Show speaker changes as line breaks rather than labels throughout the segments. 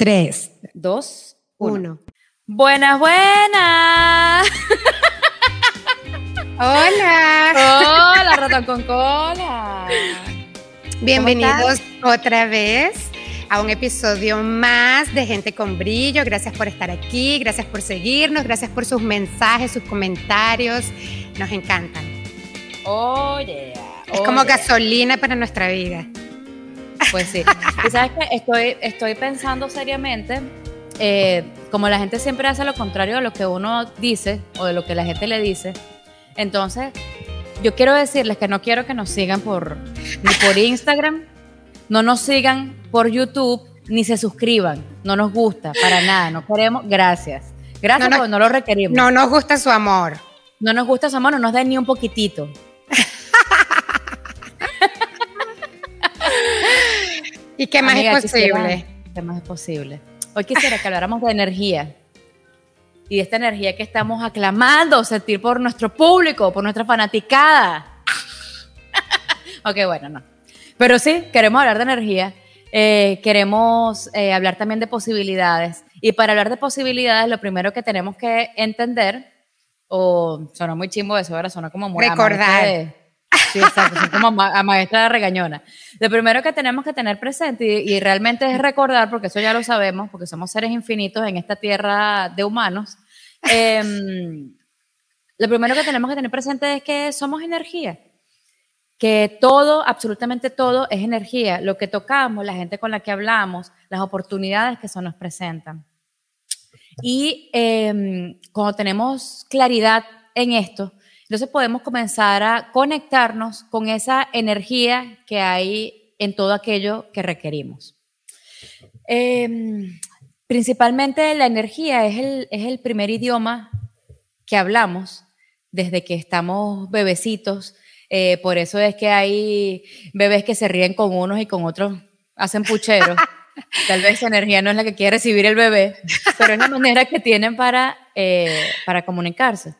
Tres,
dos,
uno.
uno. Buenas, buenas.
Hola.
Hola, ratón con cola.
Bienvenidos otra vez a un episodio más de Gente con Brillo. Gracias por estar aquí, gracias por seguirnos, gracias por sus mensajes, sus comentarios. Nos encantan.
Oye.
Es como gasolina para nuestra vida.
Pues sí. Y sabes que estoy, estoy pensando seriamente, eh, como la gente siempre hace lo contrario de lo que uno dice o de lo que la gente le dice. Entonces, yo quiero decirles que no quiero que nos sigan por, ni por Instagram, no nos sigan por YouTube, ni se suscriban. No nos gusta, para nada. No queremos. Gracias. Gracias
No
porque no lo requerimos.
No nos gusta su amor.
No nos gusta su amor, no nos den ni un poquitito.
¿Y qué más
Amiga,
es posible?
quisiera- ¿Qué más es posible? Hoy quisiera que habláramos de energía. Y de esta energía que estamos aclamando sentir por nuestro público, por nuestra fanaticada. ok, bueno, no. Pero sí, queremos hablar de energía. Eh, queremos eh, hablar también de posibilidades. Y para hablar de posibilidades, lo primero que tenemos que entender, o sonó muy chimbo eso, ahora sonó como muy
Recordar.
Sí, exacto, son como ma- a maestra regañona. Lo primero que tenemos que tener presente y, y realmente es recordar, porque eso ya lo sabemos, porque somos seres infinitos en esta tierra de humanos. em, lo primero que tenemos que tener presente es que somos energía, que todo, absolutamente todo es energía. Lo que tocamos, la gente con la que hablamos, las oportunidades que se nos presentan. Y em, cuando tenemos claridad en esto, entonces podemos comenzar a conectarnos con esa energía que hay en todo aquello que requerimos. Em, principalmente la energía es el, es el primer idioma que hablamos desde que estamos bebecitos. Eh, por eso es que hay bebés que se ríen con unos y con otros hacen pucheros. Tal vez esa energía no es la que quiere recibir el bebé, pero es la manera que tienen para, eh, para comunicarse.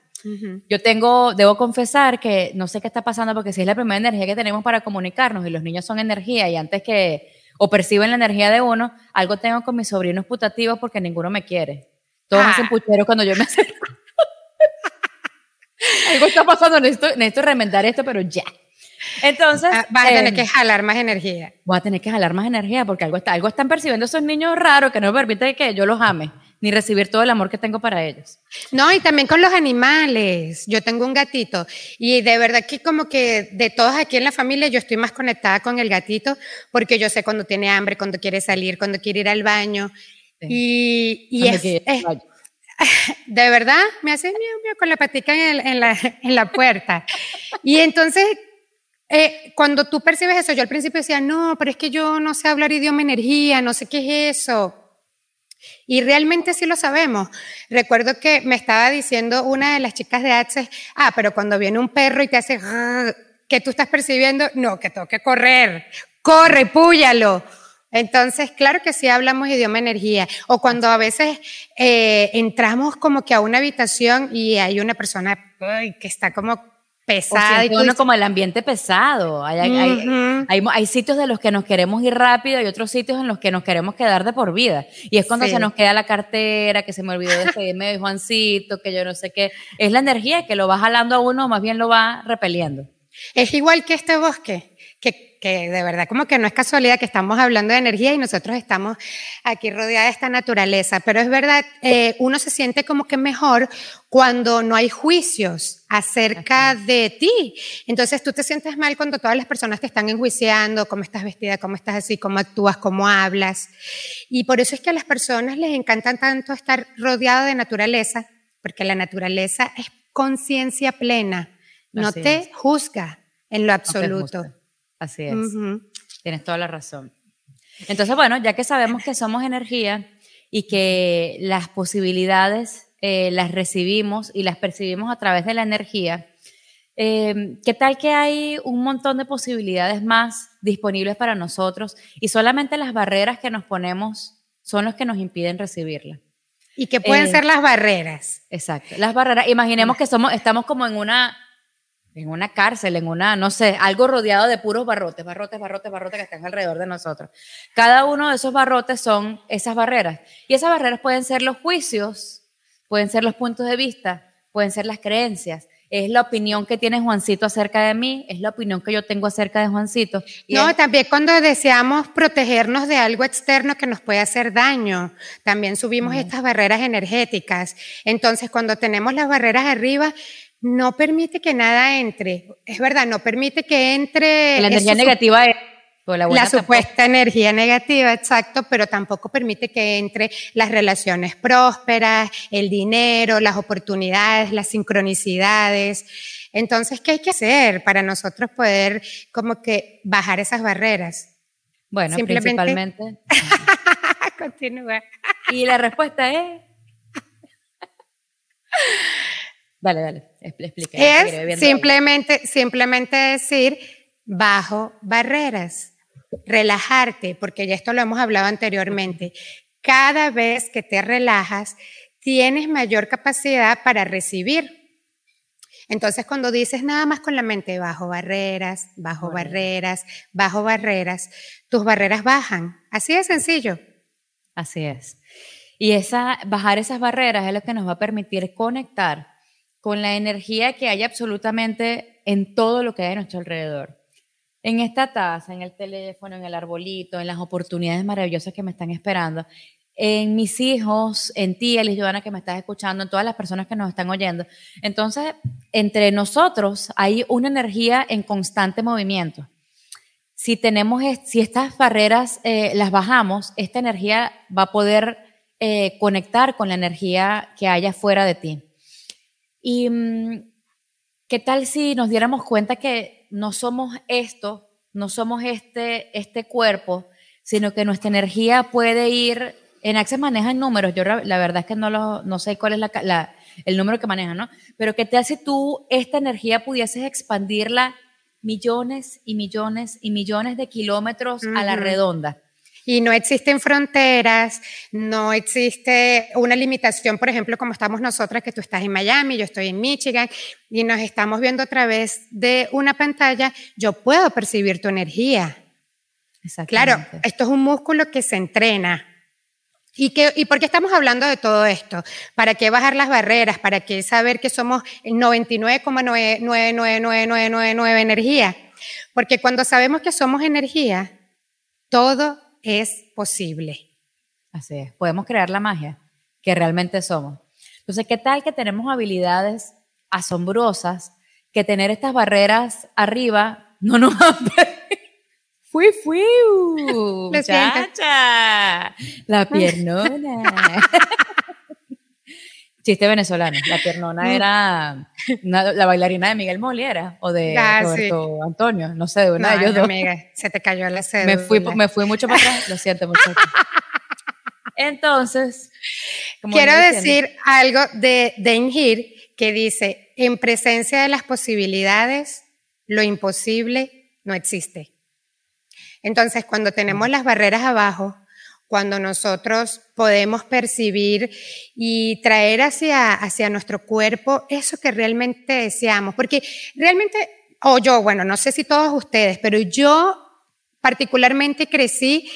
Yo tengo, debo confesar que no sé qué está pasando porque si es la primera energía que tenemos para comunicarnos y los niños son energía y antes que o perciben la energía de uno, algo tengo con mis sobrinos putativos porque ninguno me quiere. Todos
Ah.
hacen pucheros cuando yo me acerco. algo está pasando, necesito, necesito remendar esto, pero ya. Entonces,
Ah, Vas a tener
eh,
que jalar más energía.
voy a tener que jalar más energía porque algo, está, algo están percibiendo esos niños raros que no me permite que yo los ame, ni recibir todo el amor que tengo para ellos.
No, y también con los animales. Yo tengo un gatito y de verdad que como que de todos aquí en la familia yo estoy más conectada con el gatito porque yo sé cuando tiene hambre, cuando quiere salir, cuando quiere ir al baño.
Sí.
Y, y es, de verdad me hace miau, miau con la patica en, el- en la, en la puerta. Y entonces, eh, cuando tú percibes eso, yo al principio decía, no, pero es que yo no sé hablar idioma energía, no sé qué es eso. Y realmente sí lo sabemos. Recuerdo que me estaba diciendo una de las chicas de Access, ah, pero cuando viene un perro y te hace, que tú estás percibiendo, no, que tengo que correr, corre, púyalo. Entonces, claro que sí hablamos idioma energía. O cuando a veces eh, entramos como que a una habitación y hay una persona que está como
O
pesada. y
uno como el ambiente pesado. Hay, hay- hay- sitios de los que nos queremos ir rápido y otros sitios en los que nos queremos quedar de por vida. Y es cuando
Sí.
se nos queda la cartera, que se me olvidó despedirme de Juancito, que yo no sé qué. Es la energía que lo va jalando a uno, más bien lo va repeliendo.
Es igual que este bosque, que, que de verdad como que no es casualidad que estamos hablando de energía y nosotros estamos aquí rodeados de esta naturaleza, pero es verdad, eh, uno se siente como que mejor cuando no hay juicios acerca de ti. Entonces tú te sientes mal cuando todas las personas te están enjuiciando, cómo estás vestida, cómo estás así, cómo actúas, cómo hablas. Y por eso es que a las personas les encanta tanto estar rodeado de naturaleza, porque la naturaleza es conciencia plena, no
Así
te
es.
juzga en lo absoluto.
Así es.
Ujú.
Tienes toda la razón. Entonces, bueno, ya que sabemos que somos energía y que las posibilidades eh, las recibimos y las percibimos a través de la energía, eh, ¿qué tal que hay un montón de posibilidades más disponibles para nosotros y solamente las barreras que nos ponemos son los que nos impiden recibirla?
Y que pueden
Eh,
ser las barreras.
Exacto. Las barreras, imaginemos que somos, estamos como en una en una cárcel, en una, no sé, algo rodeado de puros barrotes, barrotes, barrotes, barrotes que están alrededor de nosotros. Cada uno de esos barrotes son esas barreras. Y esas barreras pueden ser los juicios, pueden ser los puntos de vista, pueden ser las creencias. Es la opinión que tiene Juancito acerca de mí, es la opinión que yo tengo acerca de Juancito.
no, también cuando deseamos protegernos de algo externo que nos puede hacer daño, también subimos estas barreras energéticas. Entonces, cuando tenemos las barreras arriba, no permite que nada entre. Es verdad, no permite que entre.
La energía negativa es.
La, la, supuesta energía negativa, exacto, pero tampoco permite que entre las relaciones prósperas, el dinero, las oportunidades, las sincronicidades. Entonces, ¿qué hay que hacer para nosotros poder como que bajar esas barreras?
Bueno, principalmente.
Continúa.
Y la respuesta es. Dale, dale, explica.
Es simplemente, simplemente decir bajo barreras, relajarte, porque ya esto lo hemos hablado anteriormente. Cada vez que te relajas, tienes mayor capacidad para recibir. Entonces, cuando dices nada más con la mente, bajo barreras, bajo barreras, bajo barreras, tus barreras bajan. Así de sencillo.
Así es. Y esa, bajar esas barreras es lo que nos va a permitir conectar con la energía que hay absolutamente en todo lo que hay a nuestro alrededor. En esta taza, en el teléfono, en el arbolito, en las oportunidades maravillosas que me están esperando, en mis hijos, en ti, Elis Joana, que me estás escuchando, en todas las personas que nos están oyendo. Entonces, entre nosotros hay una energía en constante movimiento. Si tenemos, si estas barreras eh, las bajamos, esta energía va a poder eh, conectar con la energía que hay afuera de ti. ¿Y mm, qué tal si nos diéramos cuenta que no somos esto, no somos este, este cuerpo, sino que nuestra energía puede ir, en Access manejan números, yo la verdad es que no, lo, no sé cuál es la, el número que manejan, ¿no? Pero qué tal si tú esta energía pudieses expandirla millones y millones y millones de kilómetros a la redonda.
Y no existen fronteras, no existe una limitación, por ejemplo, como estamos nosotras, que tú estás en Miami, yo estoy en Michigan, y nos estamos viendo a través de una pantalla, yo puedo percibir tu energía. Claro, esto es un músculo que se entrena. ¿Y, que, ¿Y por qué estamos hablando de todo esto? ¿Para qué bajar las barreras? ¿Para qué saber que somos el 99,99999 energía? Porque cuando sabemos que somos energía, todo es posible.
Así es, podemos crear la magia que realmente somos. Entonces, ¿qué tal que tenemos habilidades asombrosas que tener estas barreras arriba no nos Fui, fui, muchacha, la piernona. Chiste venezolano. La piernona mm. era la bailarina de Miguel Moliera o de ah, Roberto Antonio, no sé, de una de ellos dos.
se te cayó la sed.
Me fui, me fui mucho para atrás, lo siento mucho. Entonces,
quiero decir algo de Dane que dice, en presencia de las posibilidades, lo imposible no existe. Entonces, cuando tenemos las barreras abajo, cuando nosotros podemos percibir y traer hacia, hacia nuestro cuerpo eso que realmente deseamos. Porque realmente, o yo, bueno, no sé si todos ustedes, pero yo particularmente crecí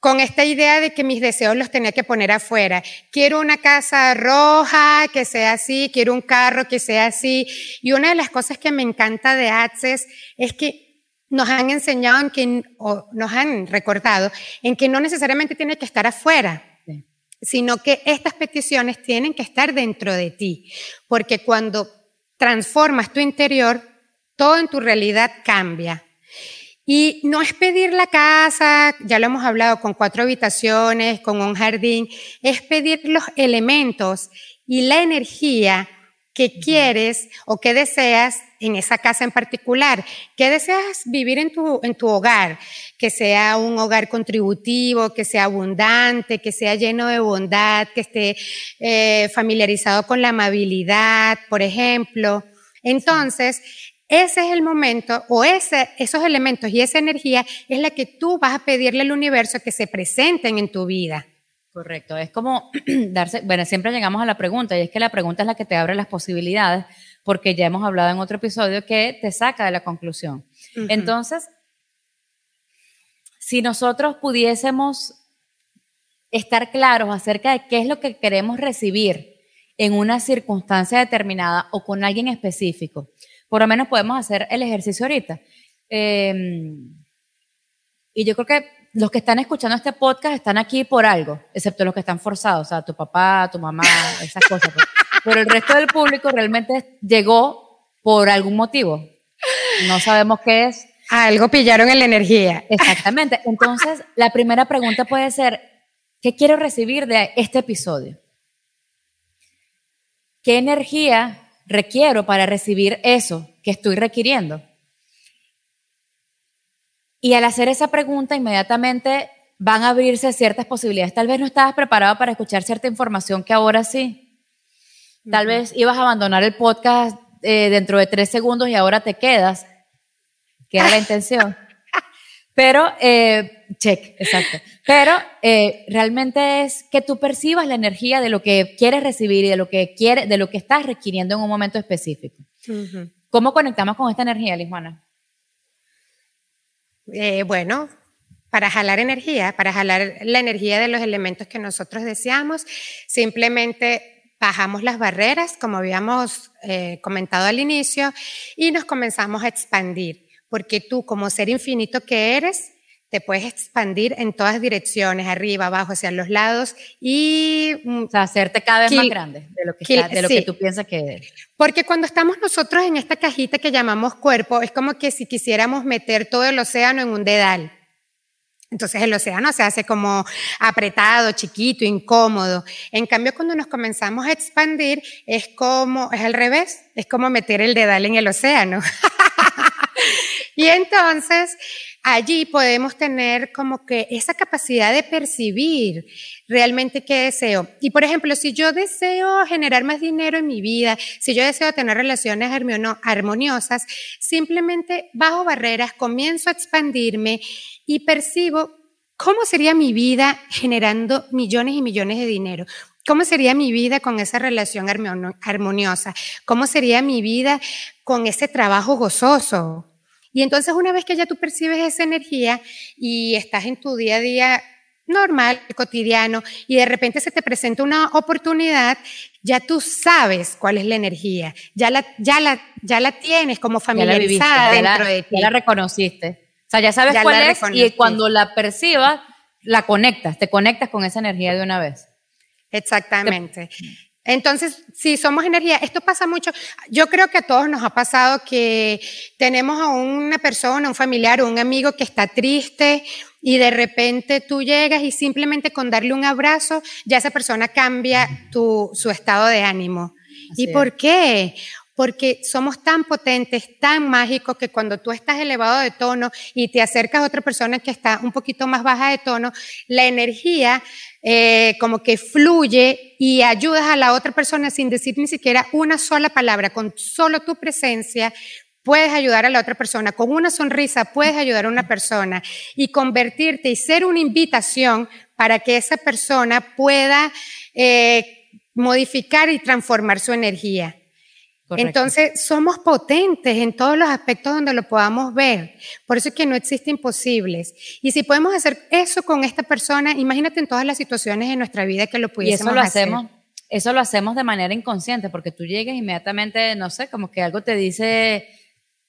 con esta idea de que mis deseos los tenía que poner afuera. Quiero una casa roja que sea así, quiero un carro que sea así. Y una de las cosas que me encanta de Access es que nos han enseñado en que, o nos han recordado en que no necesariamente tiene que estar afuera, sino que estas peticiones tienen que estar dentro de ti, porque cuando transformas tu interior, todo en tu realidad cambia. Y no es pedir la casa, ya lo hemos hablado, con cuatro habitaciones, con un jardín, es pedir los elementos y la energía que quieres o que deseas en esa casa en particular. ¿Qué deseas vivir en tu, en tu hogar? Que sea un hogar contributivo, que sea abundante, que sea lleno de bondad, que esté eh, familiarizado con la amabilidad, por ejemplo. Entonces, ese es el momento, o ese, esos elementos y esa energía es la que tú vas a pedirle al universo que se presenten en tu vida.
Correcto, es como darse, bueno, siempre llegamos a la pregunta y es que la pregunta es la que te abre las posibilidades porque ya hemos hablado en otro episodio que te saca de la conclusión. Entonces, si nosotros pudiésemos estar claros acerca de qué es lo que queremos recibir en una circunstancia determinada o con alguien específico, por lo menos podemos hacer el ejercicio ahorita. Em, y yo creo que los que están escuchando este podcast están aquí por algo, excepto los que están forzados, o sea, tu papá, tu mamá, esas cosas. Pues. Pero el resto del público realmente llegó por algún motivo. No sabemos qué es.
Algo pillaron en la energía.
Exactamente. Entonces, la primera pregunta puede ser, ¿qué quiero recibir de este episodio? ¿Qué energía requiero para recibir eso que estoy requiriendo? Y al hacer esa pregunta, inmediatamente van a abrirse ciertas posibilidades. Tal vez no estabas preparado para escuchar cierta información que ahora sí. Tal vez ibas a abandonar el podcast eh, dentro de tres segundos y ahora te quedas, que era la intención. Pero, eh, check, exacto. Pero eh, realmente es que tú percibas la energía de lo que quieres recibir y de lo que quieres, de lo que estás requiriendo en un momento específico. ¿Cómo conectamos con esta energía, Lismana?
Eh, bueno, para jalar energía, para jalar la energía de los elementos que nosotros deseamos, simplemente bajamos las barreras, como habíamos eh, comentado al inicio, y nos comenzamos a expandir, porque tú como ser infinito que eres, te puedes expandir en todas direcciones, arriba, abajo, hacia los lados y...
Mm, o sea, hacerte cada vez más grande de lo, que, de lo que tú piensas que eres.
Porque cuando estamos nosotros en esta cajita que llamamos cuerpo, es como que si quisiéramos meter todo el océano en un dedal. Entonces el océano se hace como apretado, chiquito, incómodo. En cambio, cuando nos comenzamos a expandir, es como, es al revés, es como meter el dedal en el océano. y entonces allí podemos tener como que esa capacidad de percibir realmente qué deseo. Y por ejemplo, si yo deseo generar más dinero en mi vida, si yo deseo tener relaciones armoniosas, simplemente bajo barreras, comienzo a expandirme y percibo cómo sería mi vida generando millones y millones de dinero. ¿Cómo sería mi vida con esa relación armoniosa? ¿Cómo sería mi vida con ese trabajo gozoso? Y entonces una vez que ya tú percibes esa energía y estás en tu día a día normal, cotidiano, y de repente se te presenta una oportunidad, ya tú sabes cuál es la energía, ya la, ya la, ya la tienes como familiarizada dentro de ti.
Ya la reconociste. O sea, ya sabes cuál es y cuando la percibas, la conectas, te conectas con esa energía de una vez.
Exactamente. Entonces, si somos energía, esto pasa mucho. Yo creo que a todos nos ha pasado que tenemos a una persona, un familiar un amigo que está triste y de repente tú llegas y simplemente con darle un abrazo, ya esa persona cambia tu, su estado de ánimo. ¿Y por qué? Porque somos tan potentes, tan mágicos, que cuando tú estás elevado de tono y te acercas a otra persona que está un poquito más baja de tono, la energía eh, como que fluye y ayudas a la otra persona sin decir ni siquiera una sola palabra, con solo tu presencia. Puedes ayudar a la otra persona, con una sonrisa puedes ayudar a una persona y convertirte y ser una invitación para que esa persona pueda eh, modificar y transformar su energía. Entonces, somos potentes en todos los aspectos donde lo podamos ver. Por eso es que no existe imposibles. Y si podemos hacer eso con esta persona, imagínate en todas las situaciones de nuestra vida que lo pudiésemos
y eso lo
hacer.
Hacemos, eso lo hacemos de manera inconsciente, porque tú llegas inmediatamente, no sé, como que algo te dice,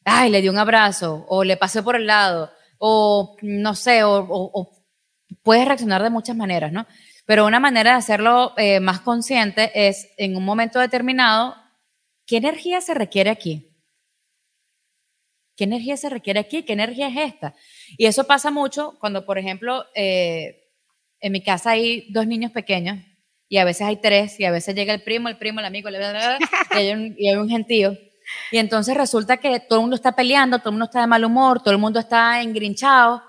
ay, le di un abrazo, o le pasé por el lado, o no sé, o, puedes reaccionar de muchas maneras, ¿no? Pero una manera de hacerlo eh, más consciente es en un momento determinado ¿Qué energía se requiere aquí? ¿Qué energía se requiere aquí? ¿Qué energía es esta? Y eso pasa mucho cuando, por ejemplo, eh, en mi casa hay dos niños pequeños y a veces hay tres y a veces llega el primo, el primo, el amigo, y, hay un, y hay un gentío. Y entonces resulta que todo el mundo está peleando, todo el mundo está de mal humor, todo el mundo está engrinchado.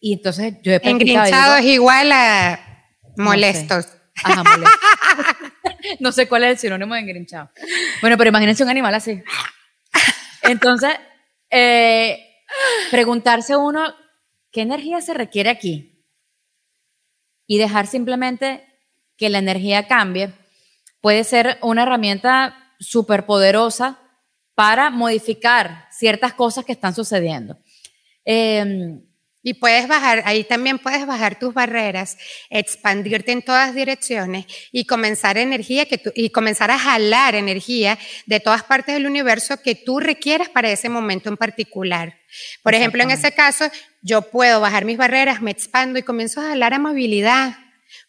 Y entonces yo he
Engrinchado es igual a molestos.
Ajá, molestos. No sé cuál es el sinónimo de engrinchado. Bueno, pero imagínense un animal así. Entonces, eh, preguntarse uno, ¿qué energía se requiere aquí? Y dejar simplemente que la energía cambie puede ser una herramienta súper poderosa para modificar ciertas cosas que están sucediendo.
Em, y puedes bajar, ahí también puedes bajar tus barreras, expandirte en todas direcciones y comenzar energía que y comenzar a jalar energía de todas partes del universo que tú requieras para ese momento en particular. Por ejemplo, en ese caso, yo puedo bajar mis barreras, me expando y comienzo a jalar amabilidad,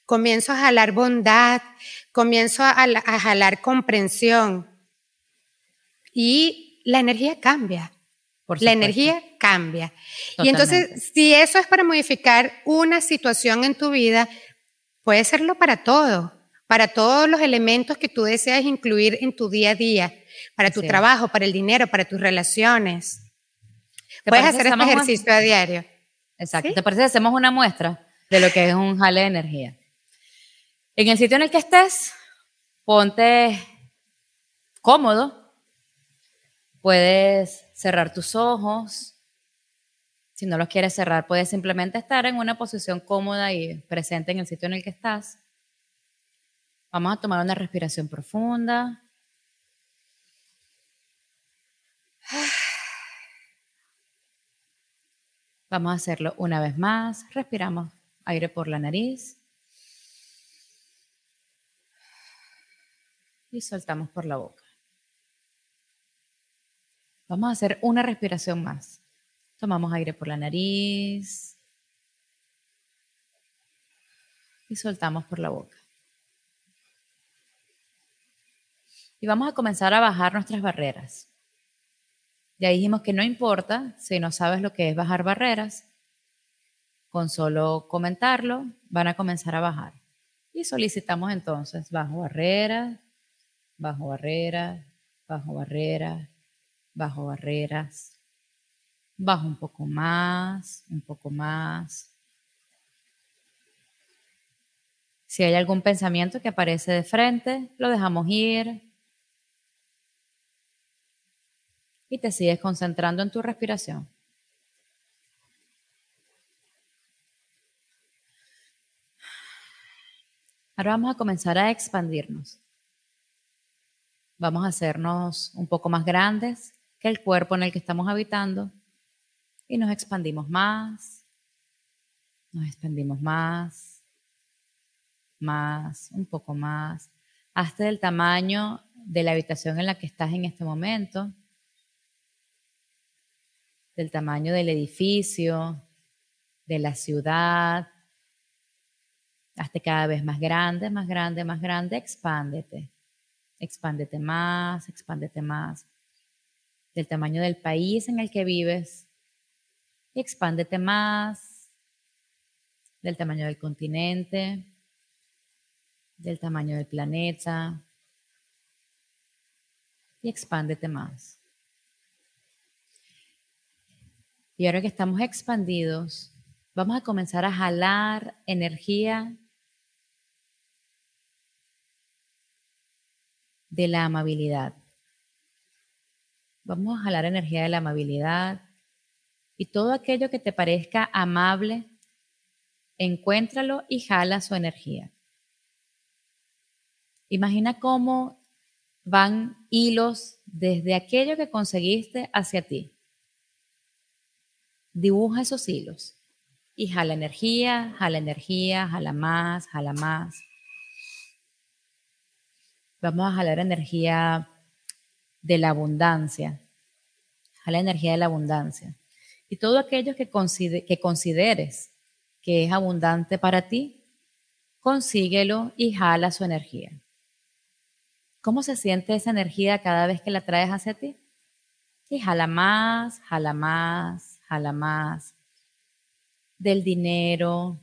comienzo a jalar bondad, comienzo a, a jalar comprensión. Y la energía cambia la energía cambia. Y entonces, si eso es para modificar una situación en tu vida, puede serlo para todo, para todos los elementos que tú deseas incluir en tu día a día, para tu trabajo, para el dinero, para tus relaciones. Puedes hacer este ejercicio a diario.
Exacto. ¿Te parece que hacemos una muestra de lo que es un jale de energía? En el sitio en el que estés, ponte cómodo. Puedes cerrar tus ojos. Si no los quieres cerrar, puedes simplemente estar en una posición cómoda y presente en el sitio en el que estás. Vamos a tomar una respiración profunda. Vamos a hacerlo una vez más. Respiramos aire por la nariz. Y soltamos por la boca. Vamos a hacer una respiración más. Tomamos aire por la nariz y soltamos por la boca. Y vamos a comenzar a bajar nuestras barreras. Ya dijimos que no importa si no sabes lo que es bajar barreras, con solo comentarlo van a comenzar a bajar. Y solicitamos entonces bajo barreras, bajo barreras, bajo barreras, bajo barreras, bajo un poco más, un poco más. Si hay algún pensamiento que aparece de frente, lo dejamos ir y te sigues concentrando en tu respiración. Ahora vamos a comenzar a expandirnos. Vamos a hacernos un poco más grandes el cuerpo en el que estamos habitando y nos expandimos más, nos expandimos más, más, un poco más, hasta el tamaño de la habitación en la que estás en este momento, del tamaño del edificio, de la ciudad, hasta cada vez más grande, más grande, más grande, expándete, expándete más, expándete más del tamaño del país en el que vives y expándete más, del tamaño del continente, del tamaño del planeta y expándete más. Y ahora que estamos expandidos, vamos a comenzar a jalar energía de la amabilidad. Vamos a jalar energía de la amabilidad y todo aquello que te parezca amable, encuéntralo y jala su energía. Imagina cómo van hilos desde aquello que conseguiste hacia ti. Dibuja esos hilos y jala energía, jala energía, jala más, jala más. Vamos a jalar energía de la abundancia, a la energía de la abundancia. Y todo aquello que, que consideres que es abundante para ti, consíguelo y jala su energía. ¿Cómo se siente esa energía cada vez que la traes hacia ti? Y jala más, jala más, jala más. Del dinero,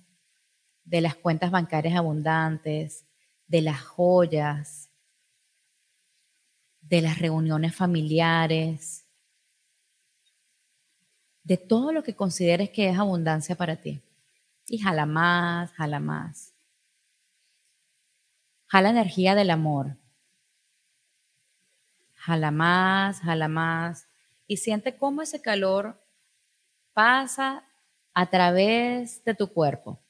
de las cuentas bancarias abundantes, de las joyas, de las reuniones familiares, de todo lo que consideres que es abundancia para ti. Y jala más, jala más. Jala energía del amor. Jala más, jala más. Y siente cómo ese calor pasa a través de tu cuerpo.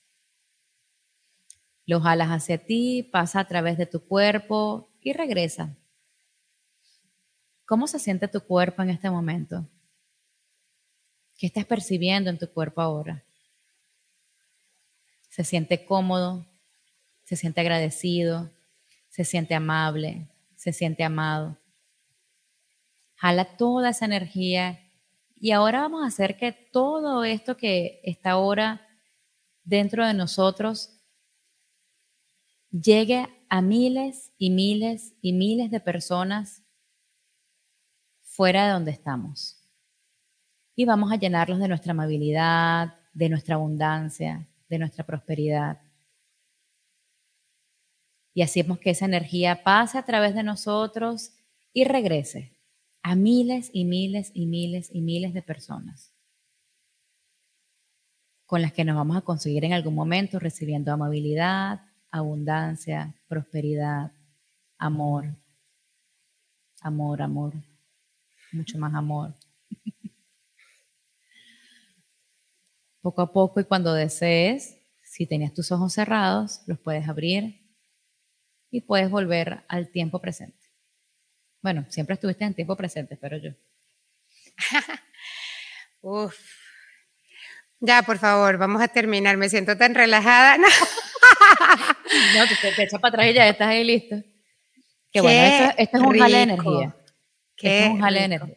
Lo jalas hacia ti, pasa a través de tu cuerpo y regresa ¿Cómo se siente tu cuerpo en este momento? ¿Qué estás percibiendo en tu cuerpo ahora? ¿Se siente cómodo? ¿Se siente agradecido? ¿Se siente amable? ¿Se siente amado? Jala toda esa energía y ahora vamos a hacer que todo esto que está ahora dentro de nosotros llegue a miles y miles y miles de personas fuera de donde estamos. Y vamos a llenarlos de nuestra amabilidad, de nuestra abundancia, de nuestra prosperidad. Y hacemos que esa energía pase a través de nosotros y regrese a miles y miles y miles y miles de personas con las que nos vamos a conseguir en algún momento recibiendo amabilidad, abundancia, prosperidad, amor, amor, amor, mucho más amor. Poco a poco y cuando desees, si tenías tus ojos cerrados, los puedes abrir y puedes volver al tiempo presente. Bueno, siempre estuviste en tiempo presente, pero yo.
Uf. Ya, por favor, vamos a terminar. Me siento tan relajada.
No, te, te echas para atrás y ya estás ahí listo. Que bueno, esto, es un jale de energía. Qué es un jale de energía.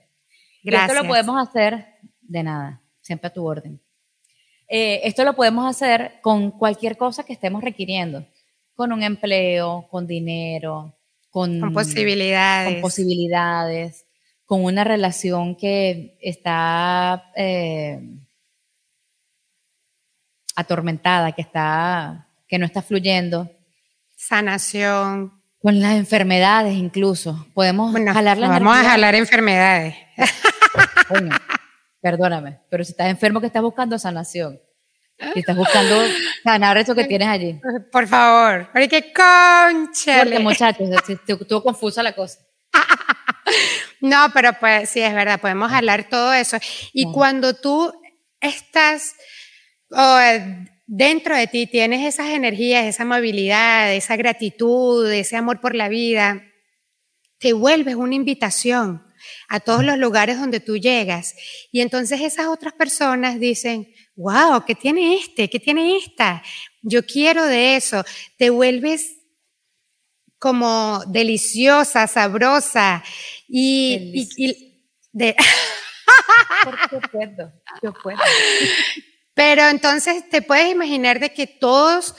Gracias. esto lo podemos hacer de nada, siempre a tu orden. Eh, esto lo podemos hacer con cualquier cosa que estemos requiriendo, con un empleo, con dinero, con,
posibilidades.
Con posibilidades, con una relación que está eh, atormentada, que, está, que no está fluyendo.
Sanación.
Con las enfermedades incluso. Podemos jalar la
Vamos a jalar enfermedades.
perdóname, pero si estás enfermo que estás buscando sanación. Si estás buscando ganar eso que tienes allí.
Por favor. Porque concha.
Porque muchachos, estuvo confusa la cosa.
no, pero pues sí, es verdad, podemos hablar todo eso. Y cuando tú estás dentro de ti, tienes esas energías, esa movilidad, esa gratitud, ese amor por la vida, te vuelves una invitación a todos los lugares donde tú llegas. Y entonces esas otras personas dicen, wow, ¿qué tiene este? ¿Qué tiene esta? Yo quiero de eso. Te vuelves como deliciosa, sabrosa y, de...
yo puedo, yo puedo.
Pero entonces te puedes imaginar de que todos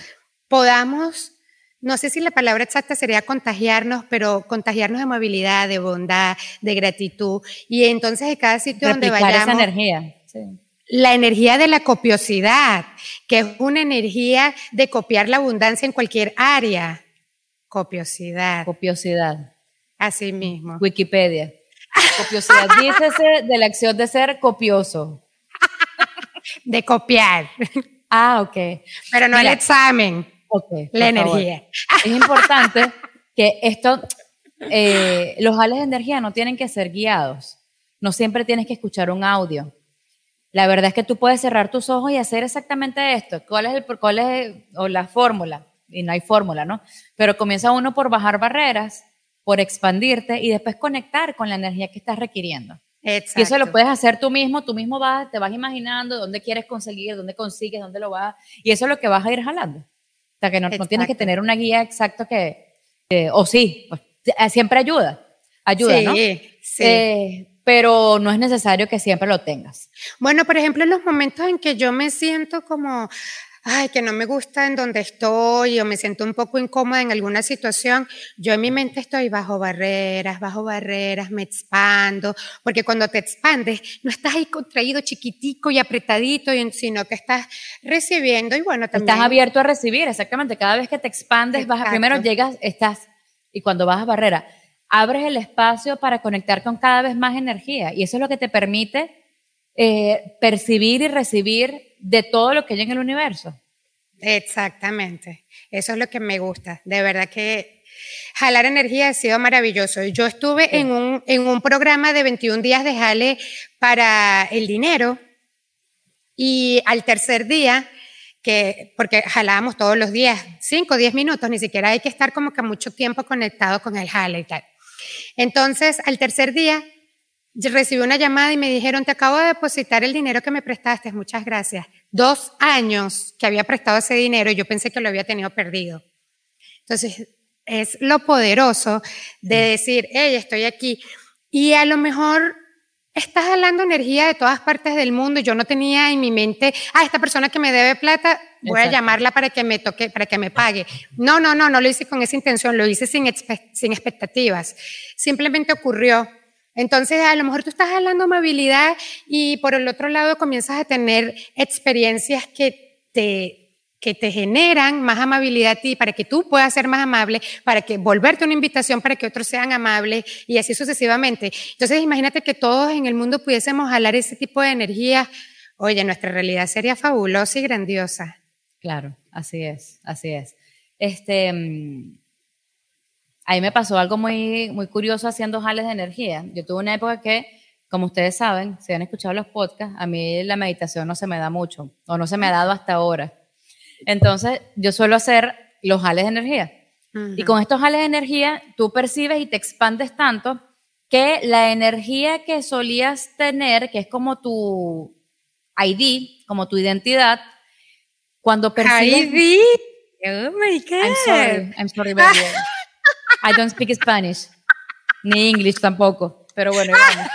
podamos, no sé si la palabra exacta sería contagiarnos, pero contagiarnos de movilidad, de bondad, de gratitud. Y entonces en cada sitio donde vayamos... esa
energía. Sí
la energía de la copiosidad, que es una energía de copiar la abundancia en cualquier área. Copiosidad.
Copiosidad.
Así mismo.
Wikipedia. Copiosidad. Dícese de la acción de ser copioso.
De copiar.
Ah, ok.
Pero no el examen.
Ok.
La energía.
Es importante que esto, eh, los ales de energía no tienen que ser guiados. No siempre tienes que escuchar un audio la verdad es que tú puedes cerrar tus ojos y hacer exactamente esto. ¿Cuál es, el, cuál es o la fórmula? Y no hay fórmula, ¿no? Pero comienza uno por bajar barreras, por expandirte y después conectar con la energía que estás requiriendo.
Exacto.
Y eso lo puedes hacer tú mismo, tú mismo vas, te vas imaginando dónde quieres conseguir, dónde consigues, dónde lo vas, y eso es lo que vas a ir jalando. O sea, que no, tienes que tener una guía exacta que, o sí, pues, siempre ayuda, ayuda,
sí,
¿no?
Sí,
eh, pero no es necesario que siempre lo tengas.
Bueno, por ejemplo, en los momentos en que yo me siento como, ay, que no me gusta en donde estoy o me siento un poco incómoda en alguna situación, yo en mi mente estoy bajo barreras, bajo barreras, me expando, porque cuando te expandes no estás ahí contraído, chiquitico y apretadito, sino que estás recibiendo y bueno, también...
Estás abierto a recibir, exactamente, cada vez que te expandes, vas, primero llegas, estás, y cuando vas a barrera, abres el espacio para conectar con cada vez más energía y eso es lo que te permite eh, percibir y recibir de todo lo que hay en el universo.
Exactamente, eso es lo que me gusta, de verdad que jalar energía ha sido maravilloso. Yo estuve en, un, en un programa de 21 días de jale para el dinero y al tercer día que, porque jalábamos todos los días, 5 o 10 minutos, ni siquiera hay que estar como que mucho tiempo conectado con el jale y tal. Entonces, al tercer día, recibí una llamada y me dijeron, te acabo de depositar el dinero que me prestaste, muchas gracias. Dos años que había prestado ese dinero y yo pensé que lo había tenido perdido. Entonces, es lo poderoso de decir, hey, estoy aquí. Y a lo mejor estás hablando energía de todas partes del mundo. Yo no tenía en mi mente, ah, esta persona que me debe plata, voy a llamarla para que me toque, para que me pague. No, no, no, no lo hice con esa intención, lo hice sin, sin expectativas. Simplemente ocurrió. Entonces, a lo mejor tú estás hablando amabilidad y por el otro lado comienzas a tener experiencias que te que te generan más amabilidad a ti, para que tú puedas ser más amable, para que volverte una invitación para que otros sean amables y así sucesivamente. Entonces, imagínate que todos en el mundo pudiésemos jalar ese tipo de energía. Oye, nuestra realidad sería fabulosa y grandiosa.
Claro, así es, así es. Este, a mí me pasó algo muy, muy curioso haciendo jales de energía. Yo tuve una época que, como ustedes saben, si han escuchado los podcasts, a mí la meditación no se me da mucho, o no se me ha dado hasta ahora. Entonces, yo suelo hacer los jales de energía. Y con estos jales de energía, tú percibes y te expandes tanto que la energía que solías tener, que es como tu ID, como tu identidad, cuando percibes...
ID? Oh my God.
I'm sorry, I'm sorry, baby. I don't speak Spanish, ni English tampoco, pero bueno, vamos.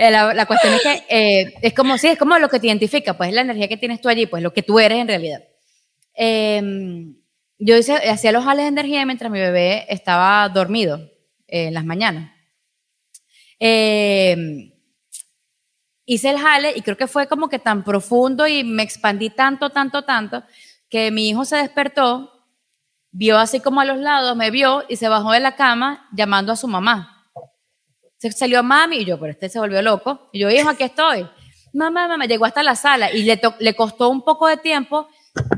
Eh, la, cuestión es que eh, es como, sí, es como lo que te identifica, pues la energía que tienes tú allí, pues lo que tú eres en realidad. Em, yo hice, hacía los jales de energía mientras mi bebé estaba dormido eh, en las mañanas. Em, hice el jale y creo que fue como que tan profundo y me expandí tanto, tanto, tanto, que mi hijo se despertó, vio así como a los lados, me vio y se bajó de la cama llamando a su mamá. Se salió mami y yo, pero este se volvió loco. Y yo, hijo, aquí estoy. Mamá, mamá, llegó hasta la sala y le, le costó un poco de tiempo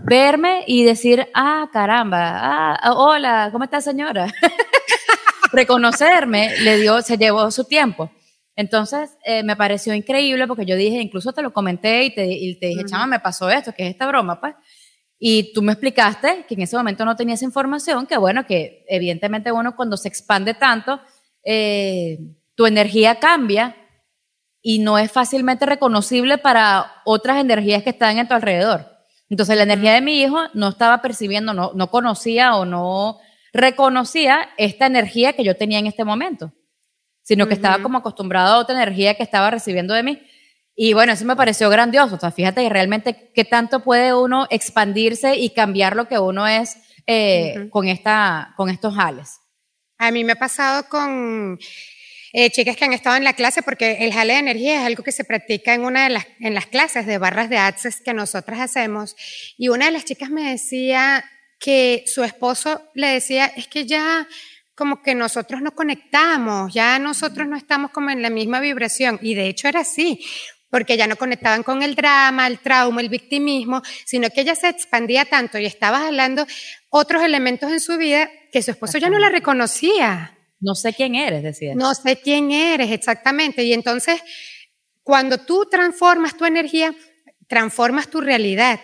verme y decir, ah, caramba, ah, hola, ¿cómo está señora? Reconocerme le dio, se llevó su tiempo. Entonces, eh, me pareció increíble porque yo dije, incluso te lo comenté y te, te dije, chama, me pasó esto, que es esta broma, pues. Y tú me explicaste que en ese momento no tenía esa información, que bueno, que evidentemente uno cuando se expande tanto, eh, tu energía cambia y no es fácilmente reconocible para otras energías que están en tu alrededor. Entonces la energía de mi hijo no estaba percibiendo, no, no conocía o no reconocía esta energía que yo tenía en este momento, sino que estaba como acostumbrado a otra energía que estaba recibiendo de mí. Y bueno, eso me pareció grandioso. O sea, fíjate realmente qué tanto puede uno expandirse y cambiar lo que uno es eh, con, esta, con estos jales.
A mí me ha pasado con eh, chicas que han estado en la clase, porque el jale de energía es algo que se practica en una de las, en las clases de barras de access que nosotras hacemos. Y una de las chicas me decía que su esposo le decía, es que ya como que nosotros no conectamos, ya nosotros no estamos como en la misma vibración. Y de hecho era así, porque ya no conectaban con el drama, el trauma, el victimismo, sino que ella se expandía tanto y estaba hablando otros elementos en su vida que su esposo ya no la reconocía.
No sé quién eres, decía.
No sé quién eres, exactamente. Y entonces, cuando tú transformas tu energía, transformas tu realidad.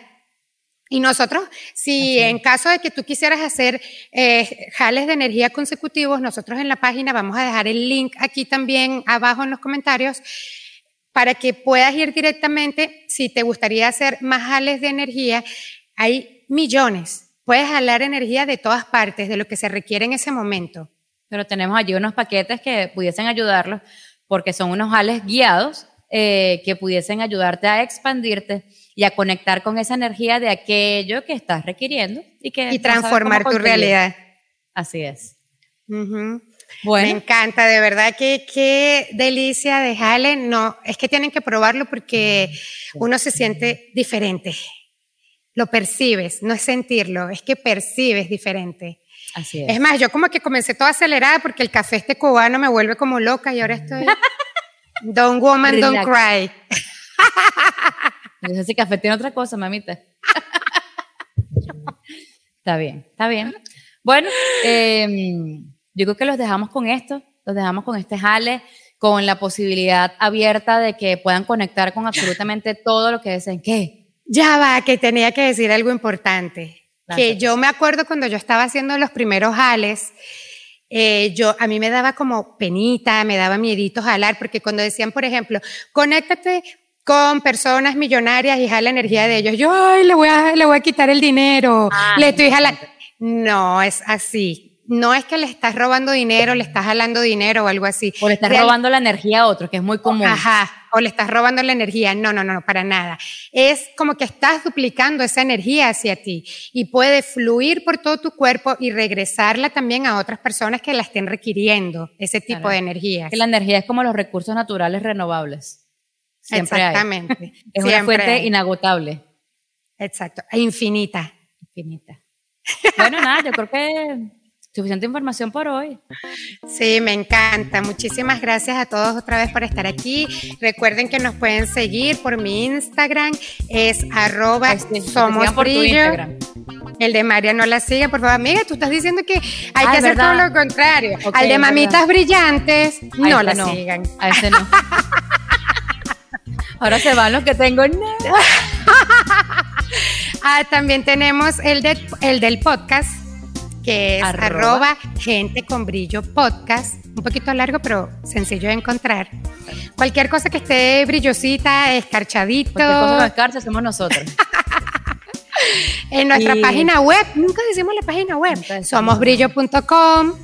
Y nosotros, si en caso de que tú quisieras hacer eh, jales de energía consecutivos, nosotros en la página vamos a dejar el link aquí también abajo en los comentarios para que puedas ir directamente, si te gustaría hacer más jales de energía, hay millones. Puedes jalar energía de todas partes, de lo que se requiere en ese momento.
Pero tenemos allí unos paquetes que pudiesen ayudarlos, porque son unos jales guiados eh, que pudiesen ayudarte a expandirte y a conectar con esa energía de aquello que estás requiriendo y que
y transformar tu realidad.
Así es.
Bueno. Me encanta, de verdad que qué delicia de jale. No, es que tienen que probarlo porque uno se siente diferente. Lo percibes, no es sentirlo, es que percibes diferente. es. más, yo como que comencé toda acelerada porque el café este cubano me vuelve como loca y ahora estoy... don't woman, don't cry.
Ese café tiene otra cosa, mamita. está bien, está bien. Bueno, em, yo creo que los dejamos con esto, los dejamos con este jale, con la posibilidad abierta de que puedan conectar con absolutamente todo lo que deseen. ¿Qué?
Ya va, que tenía que decir algo importante. que yo me acuerdo cuando yo estaba haciendo los primeros jales, eh, yo, a mí me daba como penita, me daba miedito jalar, porque cuando decían, por ejemplo, conéctate con personas millonarias y jala energía de ellos, yo, ay, le voy a, le voy a quitar el dinero,
Ah,
le estoy jalando. No, es así. No es que le estás robando dinero, le estás jalando dinero o algo así.
O le estás
Real-
robando la energía a otro, que es muy común.
Ajá, o le estás robando la energía. No, no, no, no, para nada. Es como que estás duplicando esa energía hacia ti y puede fluir por todo tu cuerpo y regresarla también a otras personas que la estén requiriendo, ese tipo
Claro.
de energía.
Que la energía es como los recursos naturales renovables. Siempre hay.
Exactamente.
Es una fuente
hay.
inagotable.
Exacto, e infinita.
Infinita. Bueno, nada, yo creo que suficiente información por hoy.
Sí, me encanta. Muchísimas gracias a todos otra vez por estar aquí. Recuerden que nos pueden seguir por mi Instagram, es arroba somos
por tu
brillo.
Instagram.
El de María no la sigue, por favor. Amiga, tú estás diciendo que hay
Ah,
que hacer
verdad.
todo lo contrario. Al de mamitas
verdad.
brillantes,
A
no la sigan.
A ese no. Ahora se van los que tengo. No.
Ah, también tenemos el, de, el del podcast, que es
Arroba.
arroba gente con brillo podcast. Un poquito largo, pero sencillo de encontrar. Cualquier cosa que esté brillosita, escarchadito.
Cualquier cosa con escarcha somos nosotros.
En nuestra
Y-
página web, nunca decimos la página web, somosbrillo.com.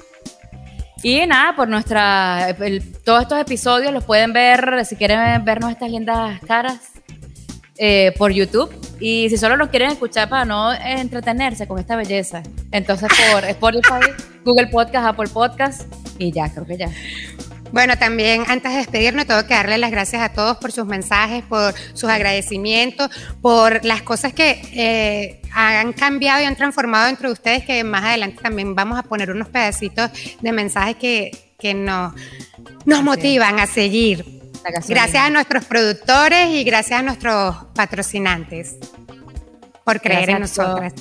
Y nada, por nuestra. el- todos estos episodios los pueden ver, si quieren vernos estas lindas caras, eh, por YouTube. Y si solo nos quieren escuchar para no eh, entretenerse con esta belleza, entonces por Spotify, Google Podcast, Apple Podcast. Y ya, creo que ya.
Bueno, también antes de despedirnos, tengo que darle las gracias a todos por sus mensajes, por sus agradecimientos, por las cosas que eh, han cambiado y han transformado entre ustedes, que más adelante también vamos a poner unos pedacitos de mensajes que, que nos, nos
Así
motivan a seguir.
La.
Gracias a nuestros productores y gracias a nuestros patrocinantes por creer en
Gracias
nosotras.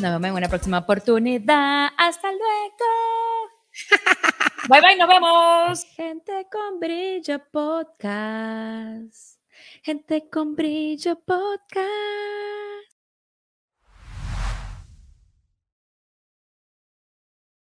Nos vemos en una próxima oportunidad. Hasta luego. bye bye, nos vemos. Gente con brillo podcast. Gente con brillo podcast.